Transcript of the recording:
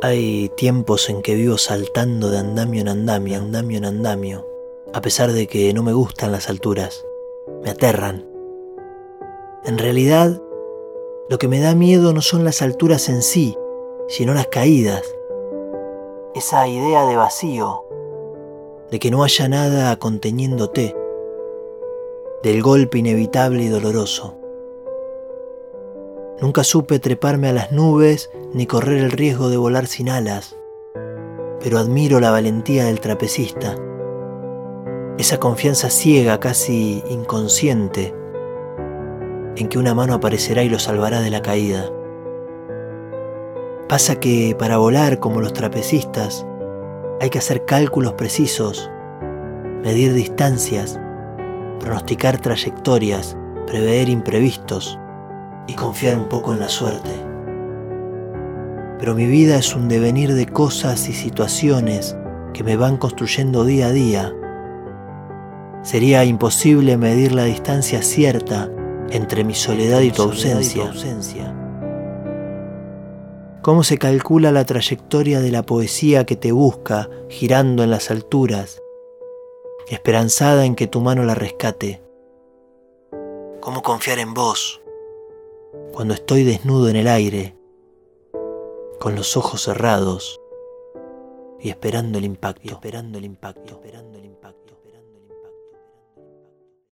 Hay tiempos en que vivo saltando de andamio en andamio, andamio en andamio, a pesar de que no me gustan las alturas, me aterran. En realidad, lo que me da miedo no son las alturas en sí, sino las caídas. Esa idea de vacío, de que no haya nada conteniéndote, del golpe inevitable y doloroso. Nunca supe treparme a las nubes ni correr el riesgo de volar sin alas, pero admiro la valentía del trapecista, esa confianza ciega, casi inconsciente, en que una mano aparecerá y lo salvará de la caída. Pasa que para volar como los trapecistas hay que hacer cálculos precisos, medir distancias, pronosticar trayectorias, prever imprevistos y confiar un poco en la suerte. Pero mi vida es un devenir de cosas y situaciones que me van construyendo día a día. Sería imposible medir la distancia cierta entre mi soledad y tu ausencia. ¿Cómo se calcula la trayectoria de la poesía que te busca girando en las alturas, esperanzada en que tu mano la rescate? ¿Cómo confiar en vos? Cuando estoy desnudo en el aire, con los ojos cerrados y esperando el impacto, esperando el impacto, esperando el impacto.